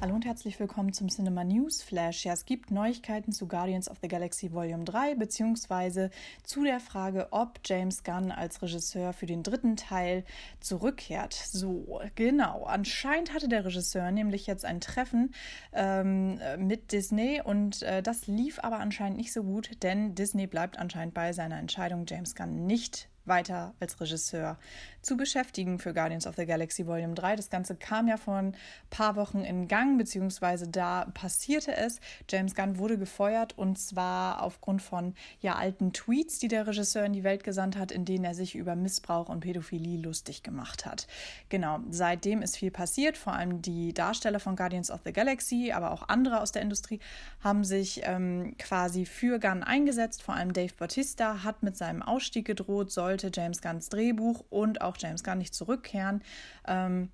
Hallo und herzlich willkommen zum Cinema News Flash. Ja, es gibt Neuigkeiten zu Guardians of the Galaxy Volume 3 beziehungsweise zu der Frage, ob James Gunn als Regisseur für den dritten Teil zurückkehrt. So, genau. Anscheinend hatte der Regisseur nämlich jetzt ein Treffen ähm, mit Disney und äh, das lief aber anscheinend nicht so gut, denn Disney bleibt anscheinend bei seiner Entscheidung, James Gunn nicht weiter als Regisseur zu beschäftigen für Guardians of the Galaxy Volume 3. Das Ganze kam ja vor ein paar Wochen in Gang, beziehungsweise da passierte es. James Gunn wurde gefeuert und zwar aufgrund von ja alten Tweets, die der Regisseur in die Welt gesandt hat, in denen er sich über Missbrauch und Pädophilie lustig gemacht hat. Genau, seitdem ist viel passiert. Vor allem die Darsteller von Guardians of the Galaxy, aber auch andere aus der Industrie haben sich ähm, quasi für Gunn eingesetzt. Vor allem Dave Bautista hat mit seinem Ausstieg gedroht, soll sollte James Gunns Drehbuch und auch James Gunn nicht zurückkehren. Ähm,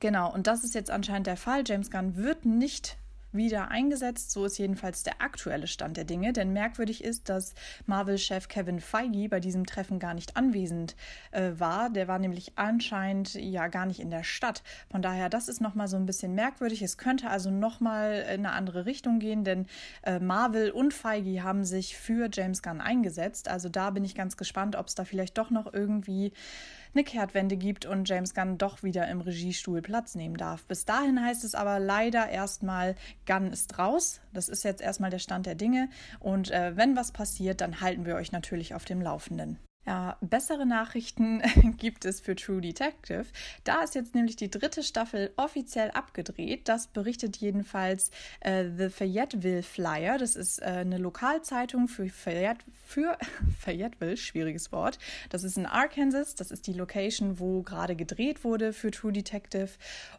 genau, und das ist jetzt anscheinend der Fall. James Gunn wird nicht wieder eingesetzt. So ist jedenfalls der aktuelle Stand der Dinge. Denn merkwürdig ist, dass Marvel-Chef Kevin Feige bei diesem Treffen gar nicht anwesend äh, war. Der war nämlich anscheinend ja gar nicht in der Stadt. Von daher, das ist nochmal so ein bisschen merkwürdig. Es könnte also nochmal in eine andere Richtung gehen, denn äh, Marvel und Feige haben sich für James Gunn eingesetzt. Also da bin ich ganz gespannt, ob es da vielleicht doch noch irgendwie eine Kehrtwende gibt und James Gunn doch wieder im Regiestuhl Platz nehmen darf. Bis dahin heißt es aber leider erstmal, Gunn ist raus. Das ist jetzt erstmal der Stand der Dinge. Und äh, wenn was passiert, dann halten wir euch natürlich auf dem Laufenden. Ja, bessere Nachrichten gibt es für True Detective. Da ist jetzt nämlich die dritte Staffel offiziell abgedreht. Das berichtet jedenfalls äh, The Fayetteville Flyer. Das ist äh, eine Lokalzeitung für, Fayette, für Fayetteville, schwieriges Wort. Das ist in Arkansas. Das ist die Location, wo gerade gedreht wurde für True Detective.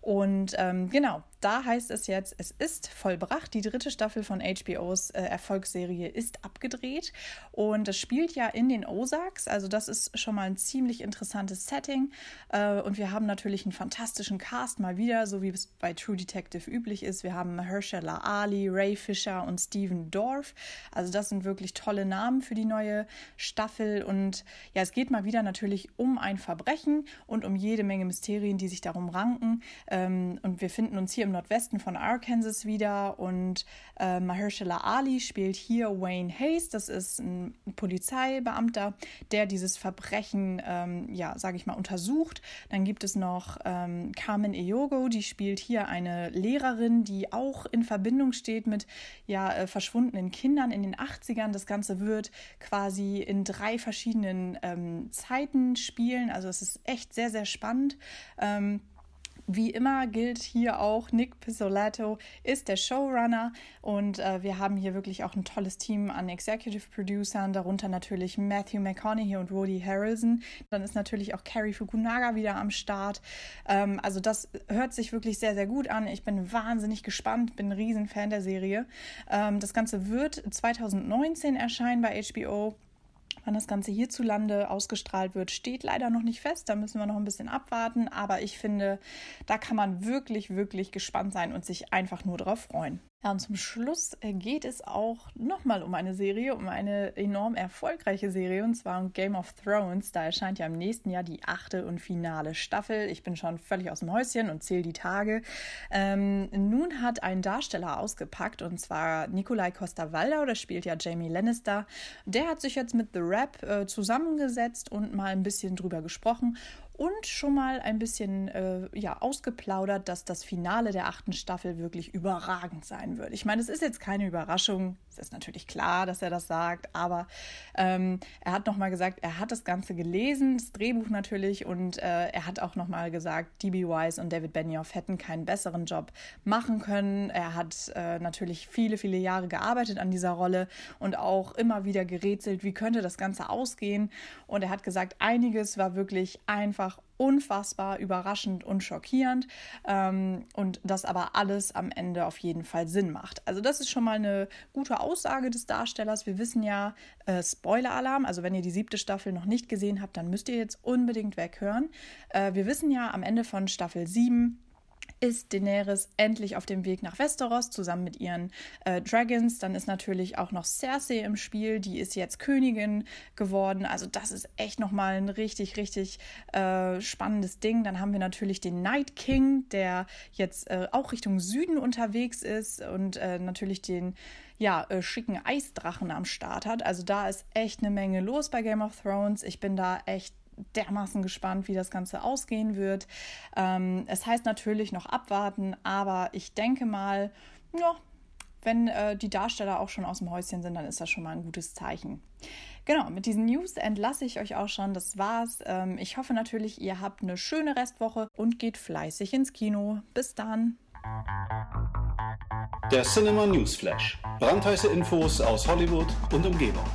Und ähm, genau, da heißt es jetzt, es ist vollbracht. Die dritte Staffel von HBOs äh, Erfolgsserie ist abgedreht. Und das spielt ja in den Ozarks. Also das ist schon mal ein ziemlich interessantes Setting. Äh, und wir haben natürlich einen fantastischen Cast mal wieder, so wie es bei True Detective üblich ist. Wir haben Mahershala Ali, Ray Fisher und Steven Dorff. Also das sind wirklich tolle Namen für die neue Staffel. Und ja, es geht mal wieder natürlich um ein Verbrechen und um jede Menge Mysterien, die sich darum ranken. Ähm, und wir finden uns hier im Nordwesten von Arkansas wieder. Und äh, Mahershala Ali spielt hier Wayne Hayes. Das ist ein Polizeibeamter, der dieses Verbrechen, ähm, ja, sage ich mal, untersucht. Dann gibt es noch ähm, Carmen Eyogo, die spielt hier eine Lehrerin, die auch in Verbindung steht mit ja, äh, verschwundenen Kindern in den 80ern. Das Ganze wird quasi in drei verschiedenen ähm, Zeiten spielen. Also es ist echt sehr, sehr spannend. Ähm, wie immer gilt hier auch, Nick Pizzolatto ist der Showrunner und äh, wir haben hier wirklich auch ein tolles Team an Executive Producern, darunter natürlich Matthew McConaughey und Woody Harrelson. Dann ist natürlich auch Carrie Fukunaga wieder am Start. Ähm, also das hört sich wirklich sehr, sehr gut an. Ich bin wahnsinnig gespannt, bin ein Riesenfan der Serie. Ähm, das Ganze wird 2019 erscheinen bei HBO. Wann das Ganze hierzulande ausgestrahlt wird, steht leider noch nicht fest. Da müssen wir noch ein bisschen abwarten. Aber ich finde, da kann man wirklich, wirklich gespannt sein und sich einfach nur drauf freuen. Ja, und zum Schluss äh, geht es auch nochmal um eine Serie, um eine enorm erfolgreiche Serie, und zwar um Game of Thrones. Da erscheint ja im nächsten Jahr die achte und finale Staffel. Ich bin schon völlig aus dem Häuschen und zähle die Tage. Ähm, nun hat ein Darsteller ausgepackt, und zwar Nikolai Costa-Waldau, der spielt ja Jamie Lannister. Der hat sich jetzt mit The Rap äh, zusammengesetzt und mal ein bisschen drüber gesprochen und schon mal ein bisschen äh, ja, ausgeplaudert, dass das Finale der achten Staffel wirklich überragend sein wird. Ich meine, es ist jetzt keine Überraschung, es ist natürlich klar, dass er das sagt, aber ähm, er hat nochmal gesagt, er hat das Ganze gelesen, das Drehbuch natürlich, und äh, er hat auch nochmal gesagt, D.B. Wise und David Benioff hätten keinen besseren Job machen können. Er hat äh, natürlich viele, viele Jahre gearbeitet an dieser Rolle und auch immer wieder gerätselt, wie könnte das Ganze ausgehen. Und er hat gesagt, einiges war wirklich einfach unfassbar überraschend und schockierend ähm, und das aber alles am Ende auf jeden Fall Sinn macht. Also das ist schon mal eine gute Aussage des Darstellers. Wir wissen ja, äh, Spoiler-Alarm, also wenn ihr die siebte Staffel noch nicht gesehen habt, dann müsst ihr jetzt unbedingt weghören. Äh, wir wissen ja am Ende von Staffel 7, ist Daenerys endlich auf dem Weg nach Westeros zusammen mit ihren äh, Dragons. Dann ist natürlich auch noch Cersei im Spiel, die ist jetzt Königin geworden. Also das ist echt nochmal ein richtig, richtig äh, spannendes Ding. Dann haben wir natürlich den Night King, der jetzt äh, auch Richtung Süden unterwegs ist und äh, natürlich den ja, äh, schicken Eisdrachen am Start hat. Also da ist echt eine Menge los bei Game of Thrones. Ich bin da echt dermaßen gespannt, wie das Ganze ausgehen wird. Ähm, es heißt natürlich noch abwarten, aber ich denke mal, ja, wenn äh, die Darsteller auch schon aus dem Häuschen sind, dann ist das schon mal ein gutes Zeichen. Genau, mit diesen News entlasse ich euch auch schon. Das war's. Ähm, ich hoffe natürlich, ihr habt eine schöne Restwoche und geht fleißig ins Kino. Bis dann. Der Cinema News Flash. Brandheiße Infos aus Hollywood und Umgebung.